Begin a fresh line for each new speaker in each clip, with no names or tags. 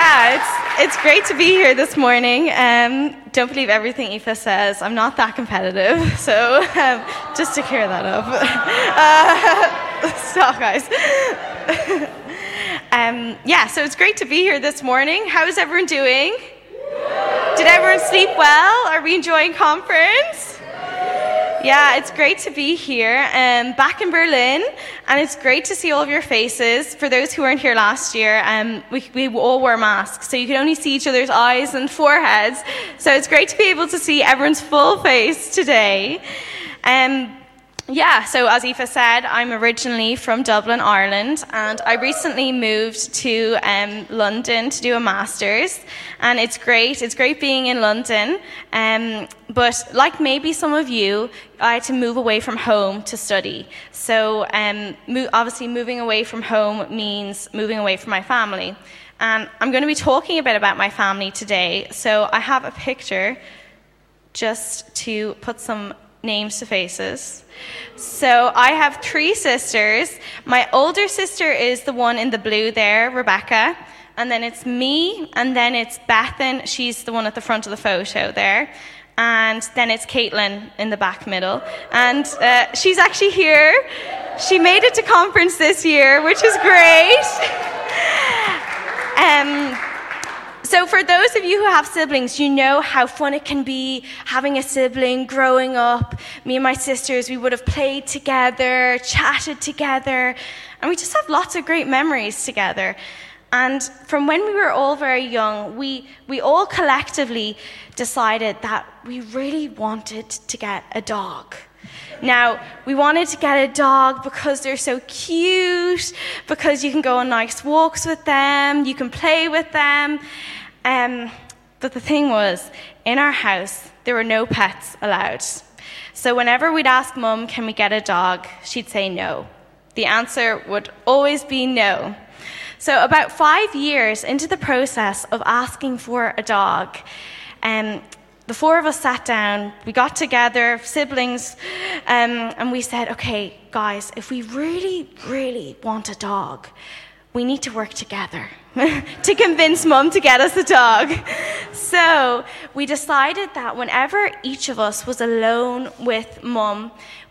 yeah, it's, it's great to be here this morning. Um, don't believe everything Aoife says. I'm not that competitive, so um, just to clear that up. Uh, stop, guys. um, yeah, so it's great to be here this morning. How is everyone doing? Did everyone sleep well? Are we enjoying conference? Yeah, it's great to be here, um, back in Berlin, and it's great to see all of your faces. For those who weren't here last year, um, we, we all wore masks, so you could only see each other's eyes and foreheads. So it's great to be able to see everyone's full face today. Um, yeah, so as Aoife said, I'm originally from Dublin, Ireland, and I recently moved to um, London to do a master's. And it's great, it's great being in London. Um, but like maybe some of you, I had to move away from home to study. So um, mo- obviously, moving away from home means moving away from my family. And I'm going to be talking a bit about my family today. So I have a picture just to put some names to faces. So I have three sisters. My older sister is the one in the blue there, Rebecca. And then it's me, and then it's Bethan. She's the one at the front of the photo there. And then it's Caitlin in the back middle. And uh, she's actually here. She made it to conference this year, which is great. Um, so, for those of you who have siblings, you know how fun it can be having a sibling growing up. Me and my sisters, we would have played together, chatted together, and we just have lots of great memories together. And from when we were all very young, we, we all collectively decided that we really wanted to get a dog. Now, we wanted to get a dog because they're so cute, because you can go on nice walks with them, you can play with them. Um, but the thing was, in our house, there were no pets allowed. So whenever we'd ask mum, can we get a dog, she'd say no. The answer would always be no. So, about five years into the process of asking for a dog, um, the four of us sat down, we got together, siblings, um, and we said, okay, guys, if we really, really want a dog, we need to work together to convince mum to get us a dog. So we decided that whenever each of us was alone with mum,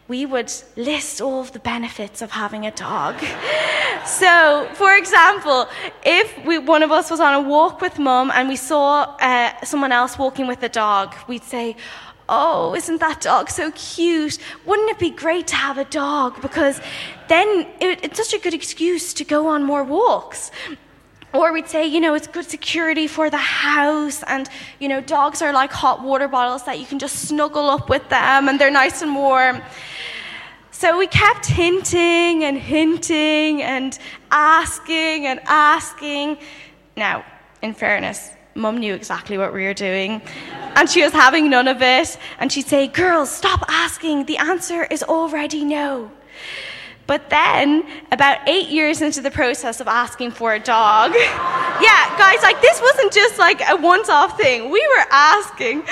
we would list all of the benefits of having a dog. so, for example, if we, one of us was on a walk with mum and we saw uh, someone else walking with a dog, we'd say, Oh, isn't that dog so cute? Wouldn't it be great to have a dog? Because then it, it's such a good excuse to go on more walks. Or we'd say, you know, it's good security for the house, and, you know, dogs are like hot water bottles that you can just snuggle up with them and they're nice and warm. So we kept hinting and hinting and asking and asking. Now, in fairness, Mum knew exactly what we were doing, and she was having none of it. And she'd say, Girls, stop asking. The answer is already no. But then, about eight years into the process of asking for a dog, yeah, guys, like this wasn't just like a once off thing. We were asking.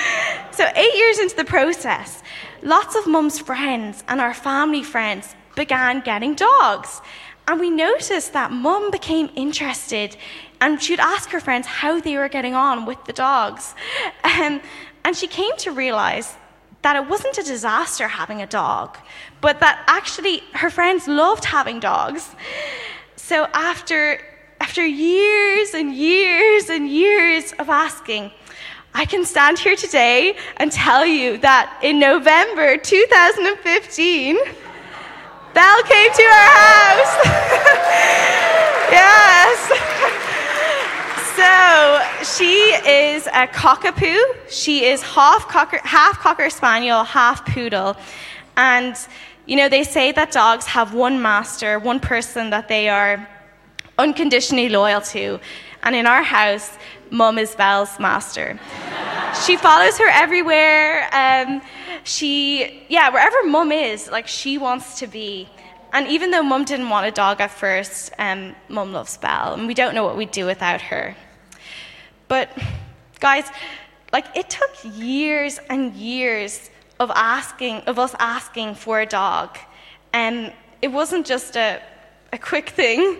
So, eight years into the process, lots of mum's friends and our family friends began getting dogs. And we noticed that mum became interested and she'd ask her friends how they were getting on with the dogs. Um, and she came to realize that it wasn't a disaster having a dog, but that actually her friends loved having dogs. So after, after years and years and years of asking, I can stand here today and tell you that in November 2015, Belle came to our house. yes. So she is a cockapoo. She is half cocker, half cocker spaniel, half poodle, and you know they say that dogs have one master, one person that they are unconditionally loyal to, and in our house, Mum is Belle's master. she follows her everywhere. Um, she, yeah, wherever Mum is, like she wants to be. And even though Mum didn't want a dog at first, um, Mum loves Belle, and we don't know what we'd do without her. But, guys, like it took years and years of asking, of us asking for a dog. And it wasn't just a, a quick thing.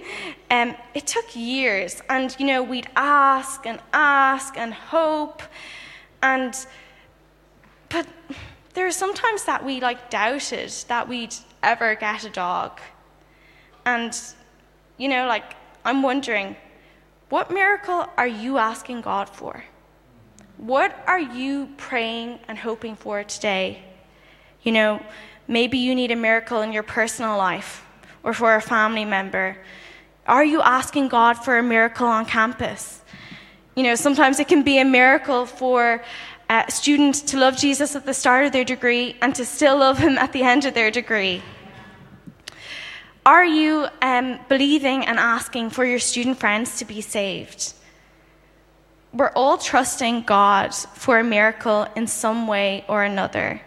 Um, it took years, and you know, we'd ask and ask and hope, and but there are sometimes that we like doubted that we'd ever get a dog, and you know, like I'm wondering, what miracle are you asking God for? What are you praying and hoping for today? You know, maybe you need a miracle in your personal life or for a family member? Are you asking God for a miracle on campus? You know, sometimes it can be a miracle for a student to love Jesus at the start of their degree and to still love him at the end of their degree. Are you um, believing and asking for your student friends to be saved? We're all trusting God for a miracle in some way or another.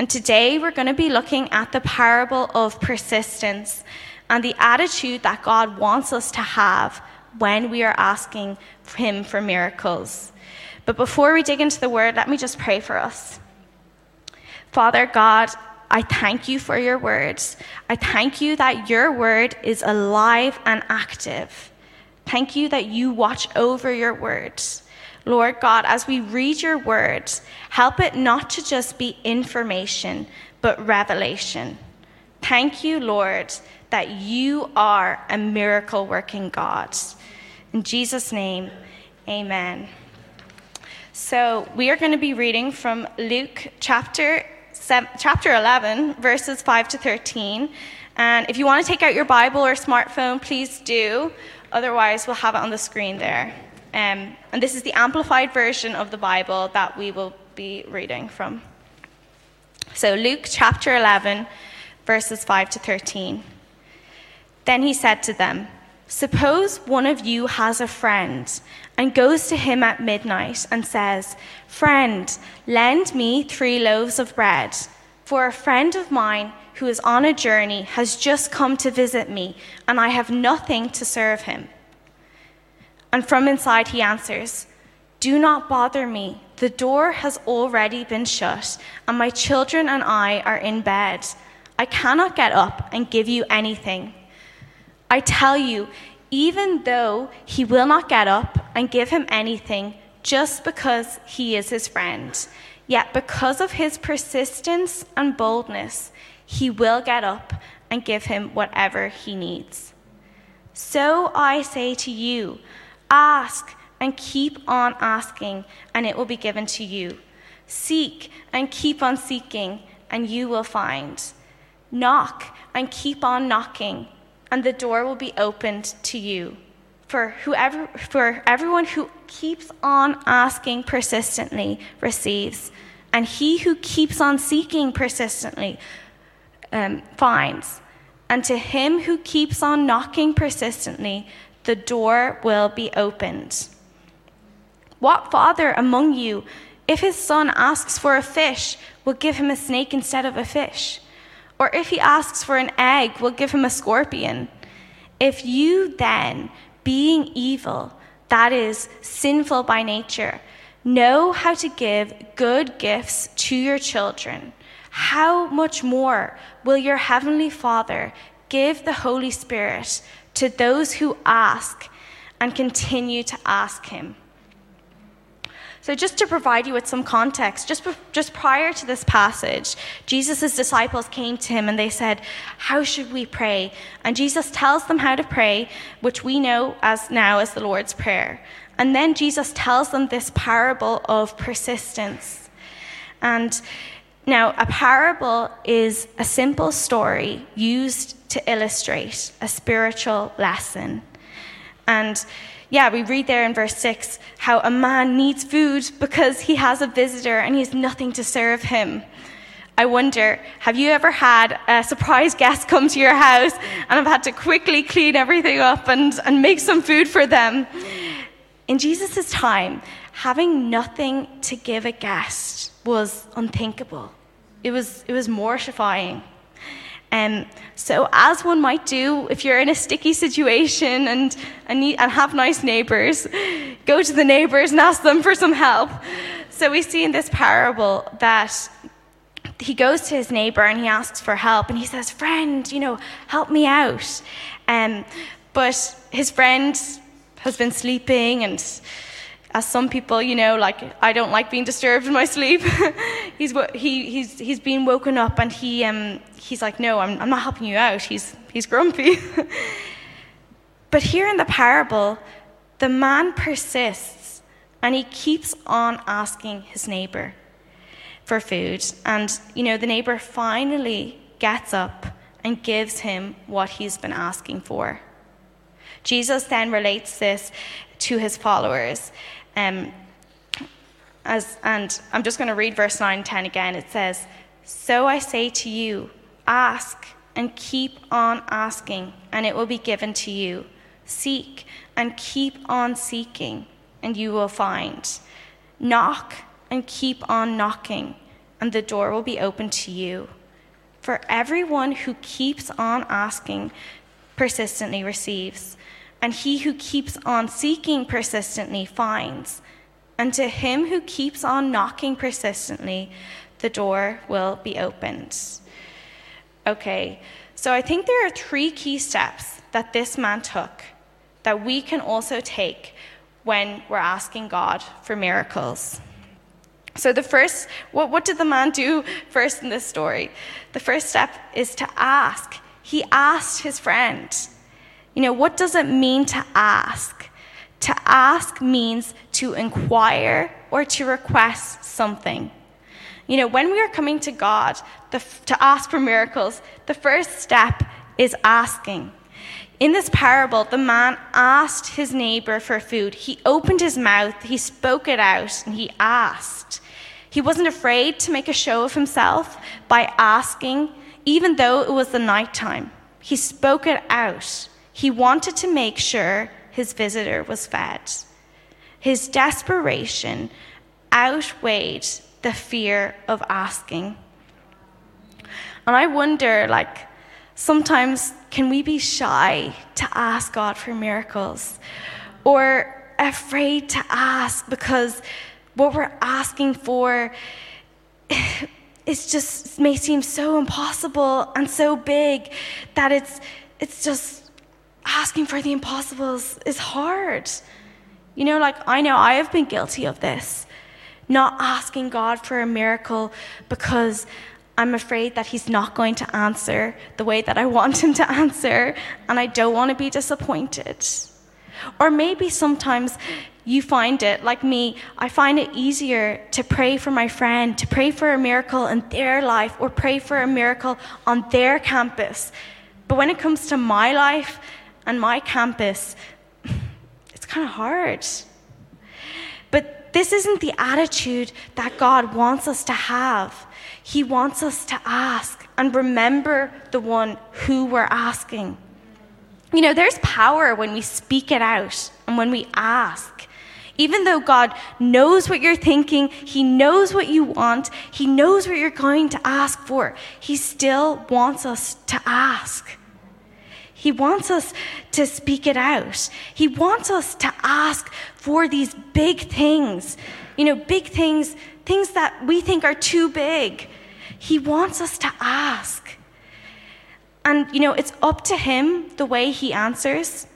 And today we're going to be looking at the parable of persistence and the attitude that God wants us to have when we are asking Him for miracles. But before we dig into the word, let me just pray for us. Father God, I thank you for your words. I thank you that your word is alive and active. Thank you that you watch over your words. Lord God, as we read your words, help it not to just be information, but revelation. Thank you, Lord, that you are a miracle working God. In Jesus' name, amen. So, we are going to be reading from Luke chapter, chapter 11, verses 5 to 13. And if you want to take out your Bible or smartphone, please do. Otherwise, we'll have it on the screen there. Um, and this is the amplified version of the Bible that we will be reading from. So, Luke chapter 11, verses 5 to 13. Then he said to them, Suppose one of you has a friend and goes to him at midnight and says, Friend, lend me three loaves of bread, for a friend of mine who is on a journey has just come to visit me, and I have nothing to serve him. And from inside he answers, Do not bother me. The door has already been shut, and my children and I are in bed. I cannot get up and give you anything. I tell you, even though he will not get up and give him anything just because he is his friend, yet because of his persistence and boldness, he will get up and give him whatever he needs. So I say to you, Ask and keep on asking, and it will be given to you. Seek and keep on seeking, and you will find. Knock and keep on knocking, and the door will be opened to you. For whoever for everyone who keeps on asking persistently receives, and he who keeps on seeking persistently um, finds. And to him who keeps on knocking persistently, the door will be opened. What father among you, if his son asks for a fish, will give him a snake instead of a fish? Or if he asks for an egg, will give him a scorpion? If you then, being evil, that is, sinful by nature, know how to give good gifts to your children, how much more will your heavenly Father give the Holy Spirit to those who ask and continue to ask him. So, just to provide you with some context, just, just prior to this passage, Jesus' disciples came to him and they said, How should we pray? And Jesus tells them how to pray, which we know as now as the Lord's Prayer. And then Jesus tells them this parable of persistence. And now, a parable is a simple story used to illustrate a spiritual lesson. And yeah, we read there in verse 6 how a man needs food because he has a visitor and he has nothing to serve him. I wonder, have you ever had a surprise guest come to your house and have had to quickly clean everything up and, and make some food for them? In Jesus' time, having nothing to give a guest was unthinkable. It was, it was mortifying. Um, so, as one might do if you're in a sticky situation and, and, and have nice neighbors, go to the neighbors and ask them for some help. So, we see in this parable that he goes to his neighbor and he asks for help and he says, Friend, you know, help me out. Um, but his friend has been sleeping, and as some people, you know, like I don't like being disturbed in my sleep. he's, he, he's, he's been woken up, and he, um, he's like, No, I'm, I'm not helping you out. He's, he's grumpy. but here in the parable, the man persists and he keeps on asking his neighbor for food. And, you know, the neighbor finally gets up and gives him what he's been asking for. Jesus then relates this to his followers. Um, as, and I'm just going to read verse 9 and 10 again. It says, So I say to you, ask and keep on asking, and it will be given to you. Seek and keep on seeking, and you will find. Knock and keep on knocking, and the door will be open to you. For everyone who keeps on asking persistently receives, and he who keeps on seeking persistently finds. And to him who keeps on knocking persistently, the door will be opened. Okay, so I think there are three key steps that this man took that we can also take when we're asking God for miracles. So, the first, what, what did the man do first in this story? The first step is to ask. He asked his friend. You know, what does it mean to ask? To ask means to inquire or to request something. You know, when we are coming to God the, to ask for miracles, the first step is asking. In this parable, the man asked his neighbor for food. He opened his mouth, he spoke it out, and he asked. He wasn't afraid to make a show of himself by asking, even though it was the nighttime. He spoke it out. He wanted to make sure his visitor was fed. His desperation outweighed the fear of asking. And I wonder, like, sometimes can we be shy to ask God for miracles? Or afraid to ask because what we're asking for is just may seem so impossible and so big that it's it's just asking for the impossibles is hard. You know, like I know I have been guilty of this. Not asking God for a miracle because I'm afraid that he's not going to answer the way that I want him to answer, and I don't want to be disappointed. Or maybe sometimes you find it, like me, I find it easier to pray for my friend, to pray for a miracle in their life, or pray for a miracle on their campus. But when it comes to my life and my campus, it's kind of hard. But this isn't the attitude that God wants us to have. He wants us to ask and remember the one who we're asking. You know, there's power when we speak it out and when we ask. Even though God knows what you're thinking, He knows what you want, He knows what you're going to ask for, He still wants us to ask. He wants us to speak it out. He wants us to ask for these big things, you know, big things, things that we think are too big. He wants us to ask. And, you know, it's up to Him the way He answers.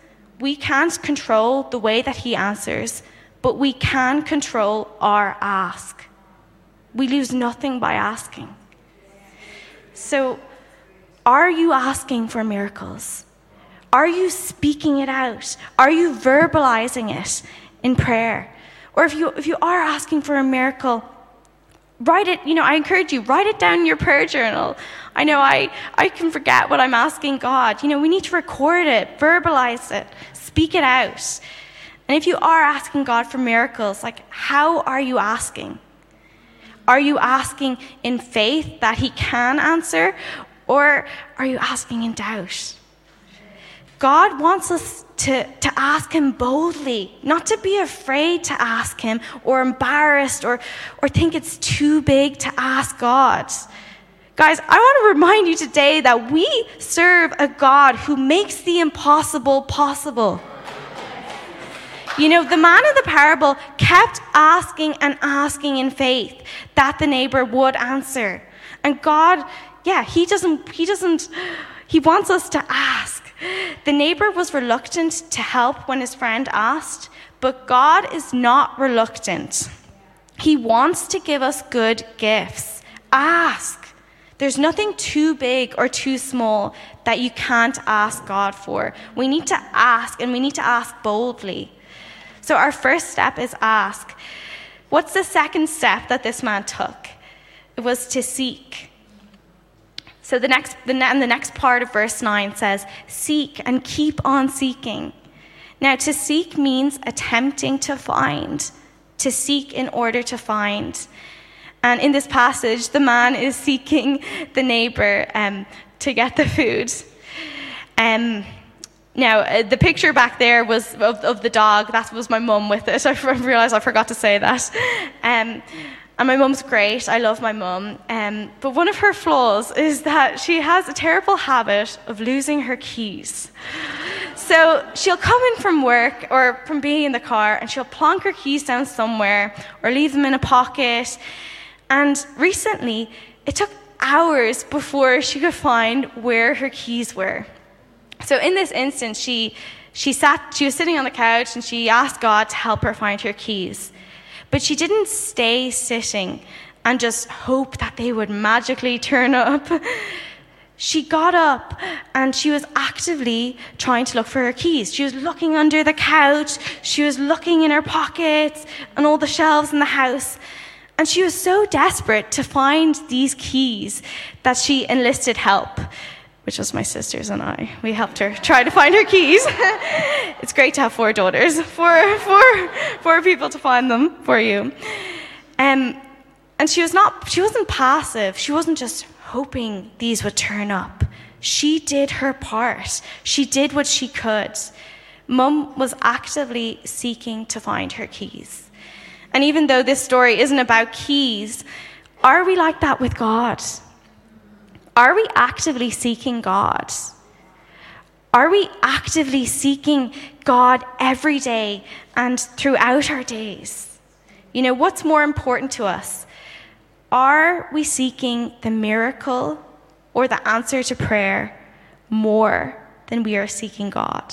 We can't control the way that He answers, but we can control our ask. We lose nothing by asking. So, are you asking for miracles? Are you speaking it out? Are you verbalizing it in prayer? Or if you, if you are asking for a miracle, write it, you know, I encourage you, write it down in your prayer journal. I know I, I can forget what I'm asking God. You know, we need to record it, verbalize it, speak it out. And if you are asking God for miracles, like, how are you asking? Are you asking in faith that He can answer, or are you asking in doubt? God wants us to, to ask Him boldly, not to be afraid to ask Him or embarrassed or, or think it's too big to ask God. Guys, I want to remind you today that we serve a God who makes the impossible possible. You know, the man in the parable kept asking and asking in faith that the neighbor would answer. And God, yeah, he doesn't, he doesn't, he wants us to ask. The neighbor was reluctant to help when his friend asked, but God is not reluctant. He wants to give us good gifts. Ask. There's nothing too big or too small that you can't ask God for. We need to ask, and we need to ask boldly. So, our first step is ask. What's the second step that this man took? It was to seek. So the next, the, and the next part of verse 9 says, Seek and keep on seeking. Now, to seek means attempting to find, to seek in order to find. And in this passage, the man is seeking the neighbor um, to get the food. Um, now, uh, the picture back there was of, of the dog. That was my mum with it. I realised I forgot to say that. Um, and my mum's great. I love my mum. Um, but one of her flaws is that she has a terrible habit of losing her keys. So she'll come in from work or from being in the car and she'll plonk her keys down somewhere or leave them in a pocket. And recently, it took hours before she could find where her keys were. So in this instance, she, she, sat, she was sitting on the couch and she asked God to help her find her keys. But she didn't stay sitting and just hope that they would magically turn up. She got up and she was actively trying to look for her keys. She was looking under the couch, she was looking in her pockets and all the shelves in the house. And she was so desperate to find these keys that she enlisted help which was my sisters and I. We helped her try to find her keys. it's great to have four daughters, four, four, four people to find them for you. Um, and she was not, she wasn't passive. She wasn't just hoping these would turn up. She did her part. She did what she could. Mum was actively seeking to find her keys. And even though this story isn't about keys, are we like that with God? Are we actively seeking God? Are we actively seeking God every day and throughout our days? You know, what's more important to us? Are we seeking the miracle or the answer to prayer more than we are seeking God?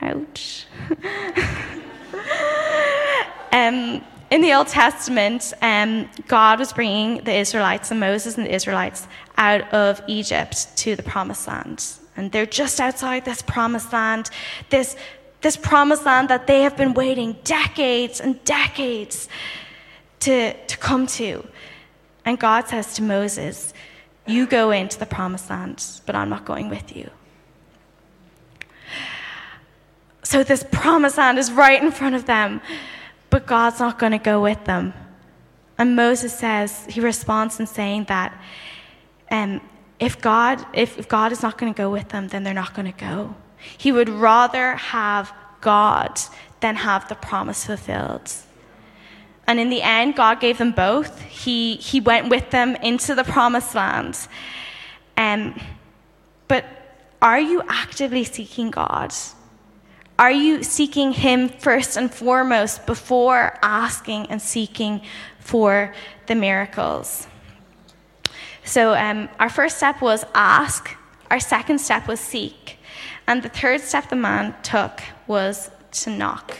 Ouch. um, in the Old Testament, um, God was bringing the Israelites and Moses and the Israelites out of Egypt to the promised land. And they're just outside this promised land, this, this promised land that they have been waiting decades and decades to, to come to. And God says to Moses, You go into the promised land, but I'm not going with you. So this promised land is right in front of them but God's not going to go with them. And Moses says, he responds in saying that um, if, God, if, if God is not going to go with them, then they're not going to go. He would rather have God than have the promise fulfilled. And in the end, God gave them both. He, he went with them into the promised land. Um, but are you actively seeking God? Are you seeking Him first and foremost before asking and seeking for the miracles? So, um, our first step was ask, our second step was seek, and the third step the man took was to knock.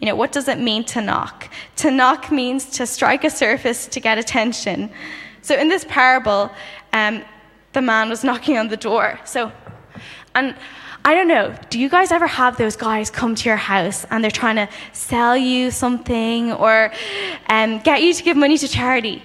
You know, what does it mean to knock? To knock means to strike a surface to get attention. So, in this parable, um, the man was knocking on the door. So, and I don't know, do you guys ever have those guys come to your house and they're trying to sell you something or um, get you to give money to charity?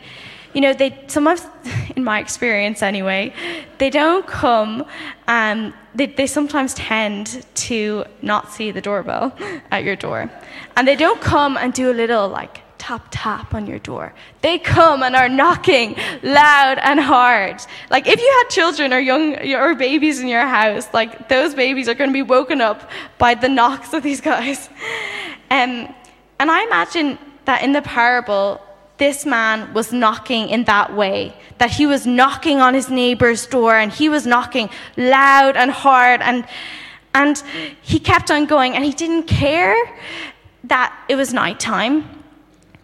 You know, they sometimes, in my experience anyway, they don't come and they, they sometimes tend to not see the doorbell at your door. And they don't come and do a little like tap, tap on your door. They come and are knocking loud and hard. Like if you had children or young or babies in your house, like those babies are going to be woken up by the knocks of these guys. Um, and I imagine that in the parable, this man was knocking in that way. That he was knocking on his neighbor's door and he was knocking loud and hard and and he kept on going and he didn't care that it was nighttime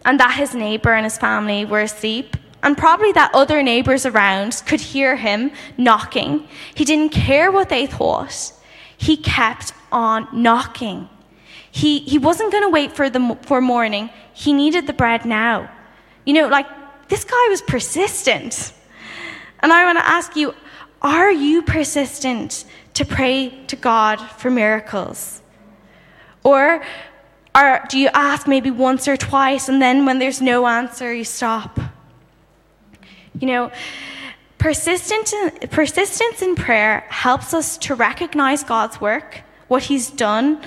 and that his neighbor and his family were asleep and probably that other neighbors around could hear him knocking. He didn't care what they thought. He kept on knocking. He, he wasn't going to wait for, the, for morning. He needed the bread now. You know, like, this guy was persistent. And I want to ask you are you persistent to pray to God for miracles? Or or do you ask maybe once or twice and then when there's no answer, you stop? You know, persistence in, persistence in prayer helps us to recognize God's work, what He's done,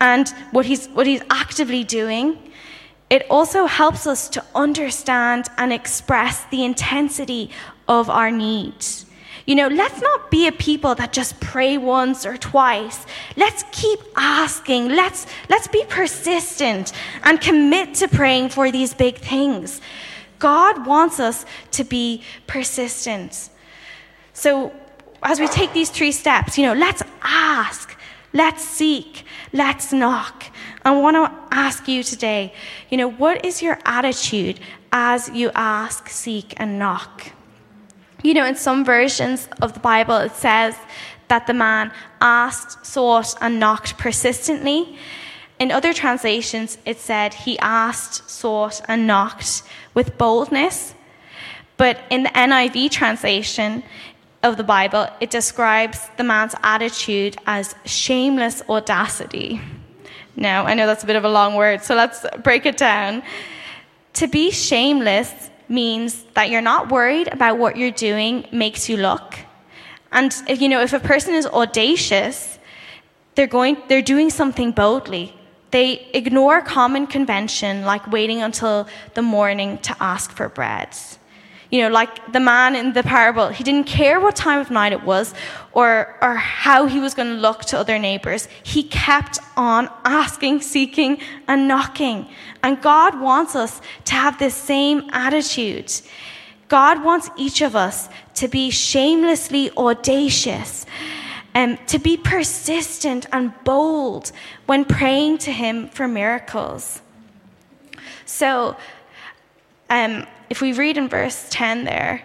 and what He's, what he's actively doing. It also helps us to understand and express the intensity of our needs. You know, let's not be a people that just pray once or twice. Let's keep asking. Let's, let's be persistent and commit to praying for these big things. God wants us to be persistent. So, as we take these three steps, you know, let's ask, let's seek, let's knock. I want to ask you today, you know, what is your attitude as you ask, seek, and knock? You know, in some versions of the Bible, it says that the man asked, sought, and knocked persistently. In other translations, it said he asked, sought, and knocked with boldness. But in the NIV translation of the Bible, it describes the man's attitude as shameless audacity. Now, I know that's a bit of a long word, so let's break it down. To be shameless means that you're not worried about what you're doing makes you look. And if, you know, if a person is audacious, they're going, they're doing something boldly. They ignore common convention, like waiting until the morning to ask for bread. You know, like the man in the parable, he didn't care what time of night it was or, or how he was going to look to other neighbors. He kept on asking, seeking, and knocking. And God wants us to have this same attitude. God wants each of us to be shamelessly audacious, and um, to be persistent and bold when praying to Him for miracles. So, um, if we read in verse 10 there,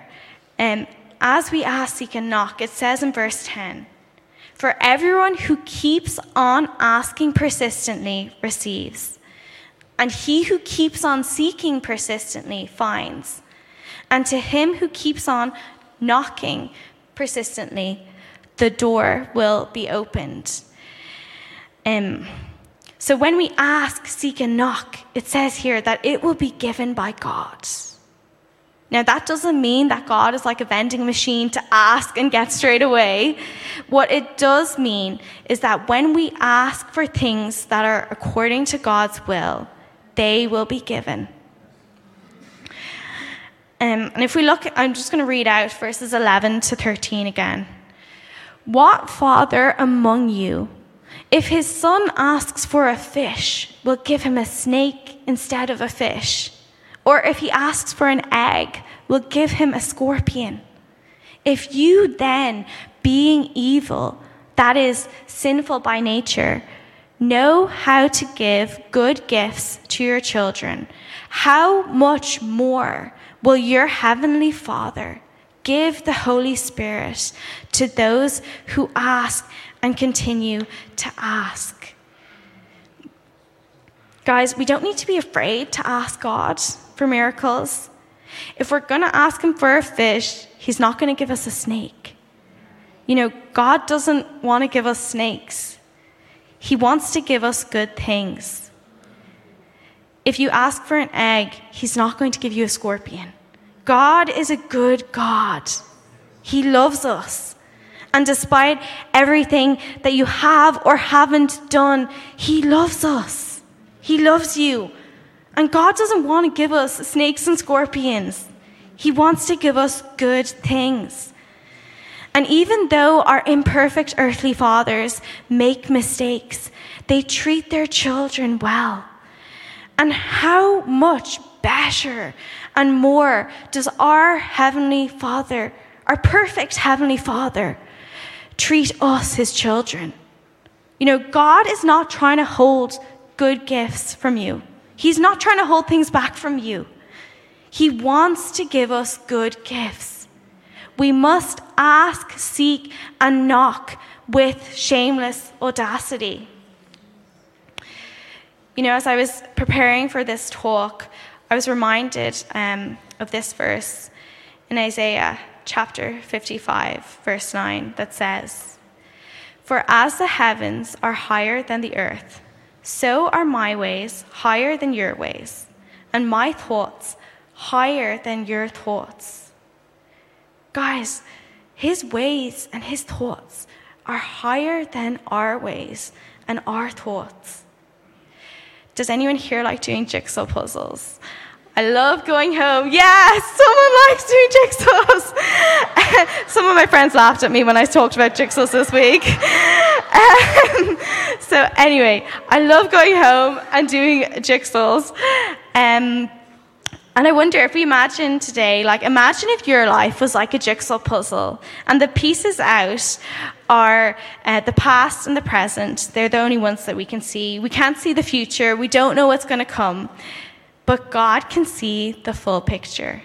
um, as we ask, seek, and knock, it says in verse 10 For everyone who keeps on asking persistently receives, and he who keeps on seeking persistently finds, and to him who keeps on knocking persistently, the door will be opened. Um, so when we ask, seek, and knock, it says here that it will be given by God. Now, that doesn't mean that God is like a vending machine to ask and get straight away. What it does mean is that when we ask for things that are according to God's will, they will be given. Um, and if we look, I'm just going to read out verses 11 to 13 again. What father among you, if his son asks for a fish, will give him a snake instead of a fish? Or if he asks for an egg, will give him a scorpion. If you then, being evil, that is, sinful by nature, know how to give good gifts to your children, how much more will your heavenly Father give the Holy Spirit to those who ask and continue to ask? Guys, we don't need to be afraid to ask God for miracles. If we're going to ask Him for a fish, He's not going to give us a snake. You know, God doesn't want to give us snakes, He wants to give us good things. If you ask for an egg, He's not going to give you a scorpion. God is a good God, He loves us. And despite everything that you have or haven't done, He loves us. He loves you. And God doesn't want to give us snakes and scorpions, He wants to give us good things. And even though our imperfect earthly fathers make mistakes, they treat their children well. And how much better and more does our Heavenly Father, our perfect Heavenly Father, treat us, His children? You know, God is not trying to hold good gifts from you. He's not trying to hold things back from you. He wants to give us good gifts. We must ask, seek, and knock with shameless audacity. You know, as I was preparing for this talk, I was reminded um, of this verse in Isaiah chapter 55, verse 9, that says, For as the heavens are higher than the earth, so are my ways higher than your ways, and my thoughts higher than your thoughts. Guys, his ways and his thoughts are higher than our ways and our thoughts. Does anyone here like doing jigsaw puzzles? I love going home. Yes, someone likes doing jigsaws. Some of my friends laughed at me when I talked about jigsaws this week. Um, so, anyway, I love going home and doing jigsaws. Um, and I wonder if we imagine today, like, imagine if your life was like a jigsaw puzzle and the pieces out are uh, the past and the present. They're the only ones that we can see. We can't see the future, we don't know what's going to come. But God can see the full picture.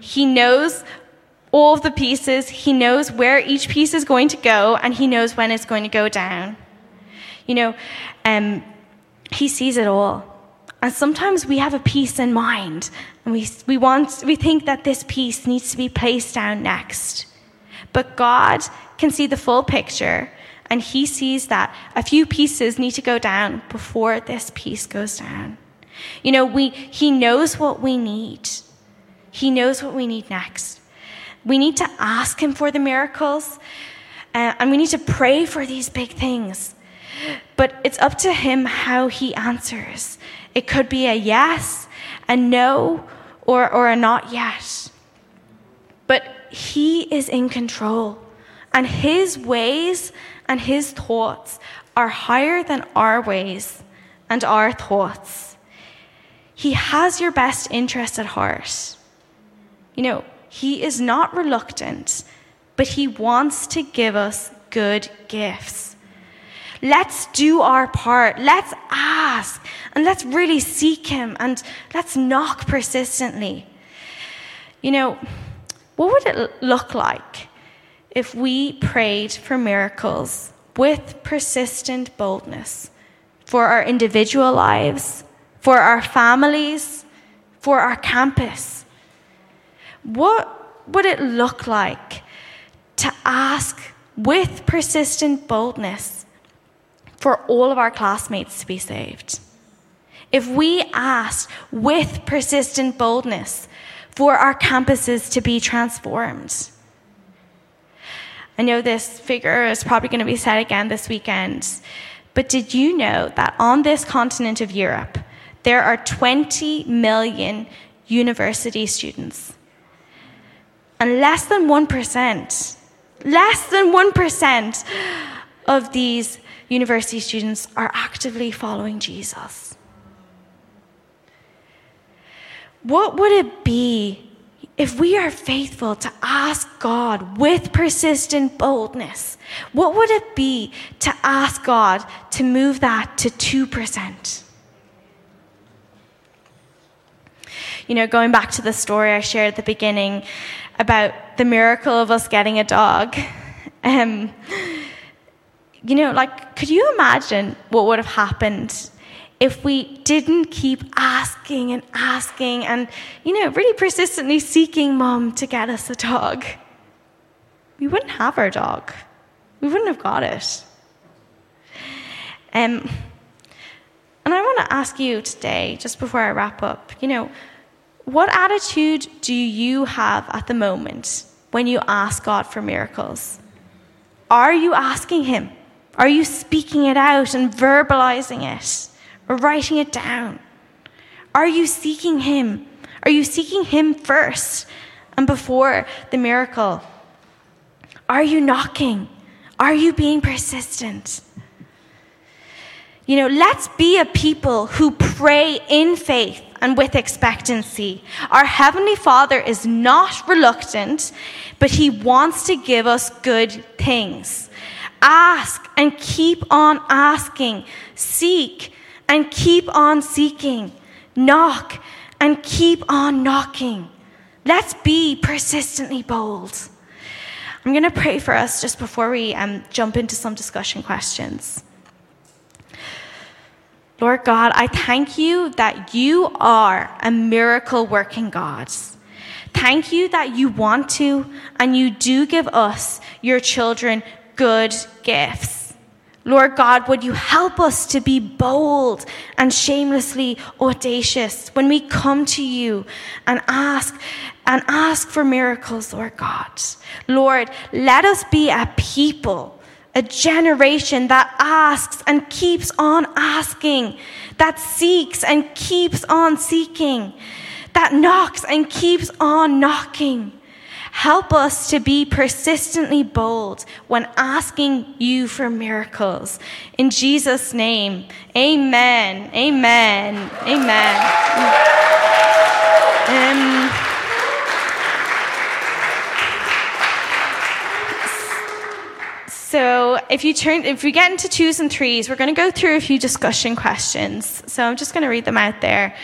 He knows all of the pieces, He knows where each piece is going to go, and He knows when it's going to go down. You know, um, He sees it all. And sometimes we have a piece in mind and we, we, want, we think that this piece needs to be placed down next. But God can see the full picture and He sees that a few pieces need to go down before this piece goes down. You know, we, He knows what we need, He knows what we need next. We need to ask Him for the miracles uh, and we need to pray for these big things. But it's up to Him how He answers. It could be a yes, a no, or, or a not yet. But He is in control, and His ways and His thoughts are higher than our ways and our thoughts. He has your best interest at heart. You know, He is not reluctant, but He wants to give us good gifts. Let's do our part. Let's ask and let's really seek Him and let's knock persistently. You know, what would it look like if we prayed for miracles with persistent boldness for our individual lives, for our families, for our campus? What would it look like to ask with persistent boldness for all of our classmates to be saved. If we asked with persistent boldness for our campuses to be transformed. I know this figure is probably going to be said again this weekend, but did you know that on this continent of Europe, there are 20 million university students? And less than 1%, less than 1% of these university students are actively following Jesus. What would it be if we are faithful to ask God with persistent boldness? What would it be to ask God to move that to 2%? You know, going back to the story I shared at the beginning about the miracle of us getting a dog. Um, you know, like, could you imagine what would have happened if we didn't keep asking and asking and, you know, really persistently seeking mom to get us a dog? We wouldn't have our dog. We wouldn't have got it. Um, and I want to ask you today, just before I wrap up, you know, what attitude do you have at the moment when you ask God for miracles? Are you asking Him? Are you speaking it out and verbalizing it or writing it down? Are you seeking Him? Are you seeking Him first and before the miracle? Are you knocking? Are you being persistent? You know, let's be a people who pray in faith and with expectancy. Our Heavenly Father is not reluctant, but He wants to give us good things. Ask and keep on asking. Seek and keep on seeking. Knock and keep on knocking. Let's be persistently bold. I'm going to pray for us just before we um, jump into some discussion questions. Lord God, I thank you that you are a miracle working God. Thank you that you want to and you do give us, your children, good gifts. Lord God, would you help us to be bold and shamelessly audacious when we come to you and ask and ask for miracles, Lord God. Lord, let us be a people, a generation that asks and keeps on asking, that seeks and keeps on seeking, that knocks and keeps on knocking. Help us to be persistently bold when asking you for miracles. In Jesus' name, amen. Amen. Amen. Um, if you turn if we get into twos and threes we're going to go through a few discussion questions so i'm just going to read them out there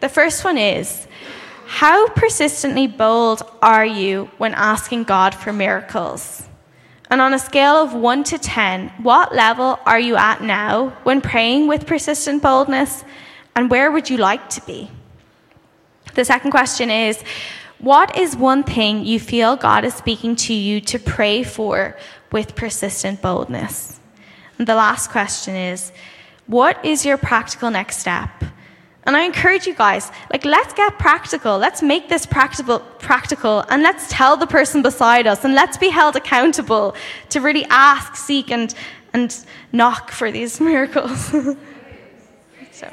the first one is how persistently bold are you when asking God for miracles? And on a scale of 1 to 10, what level are you at now when praying with persistent boldness? And where would you like to be? The second question is What is one thing you feel God is speaking to you to pray for with persistent boldness. And the last question is what is your practical next step? And I encourage you guys, like, let's get practical. Let's make this practical, practical, and let's tell the person beside us, and let's be held accountable to really ask, seek, and and knock for these miracles. so.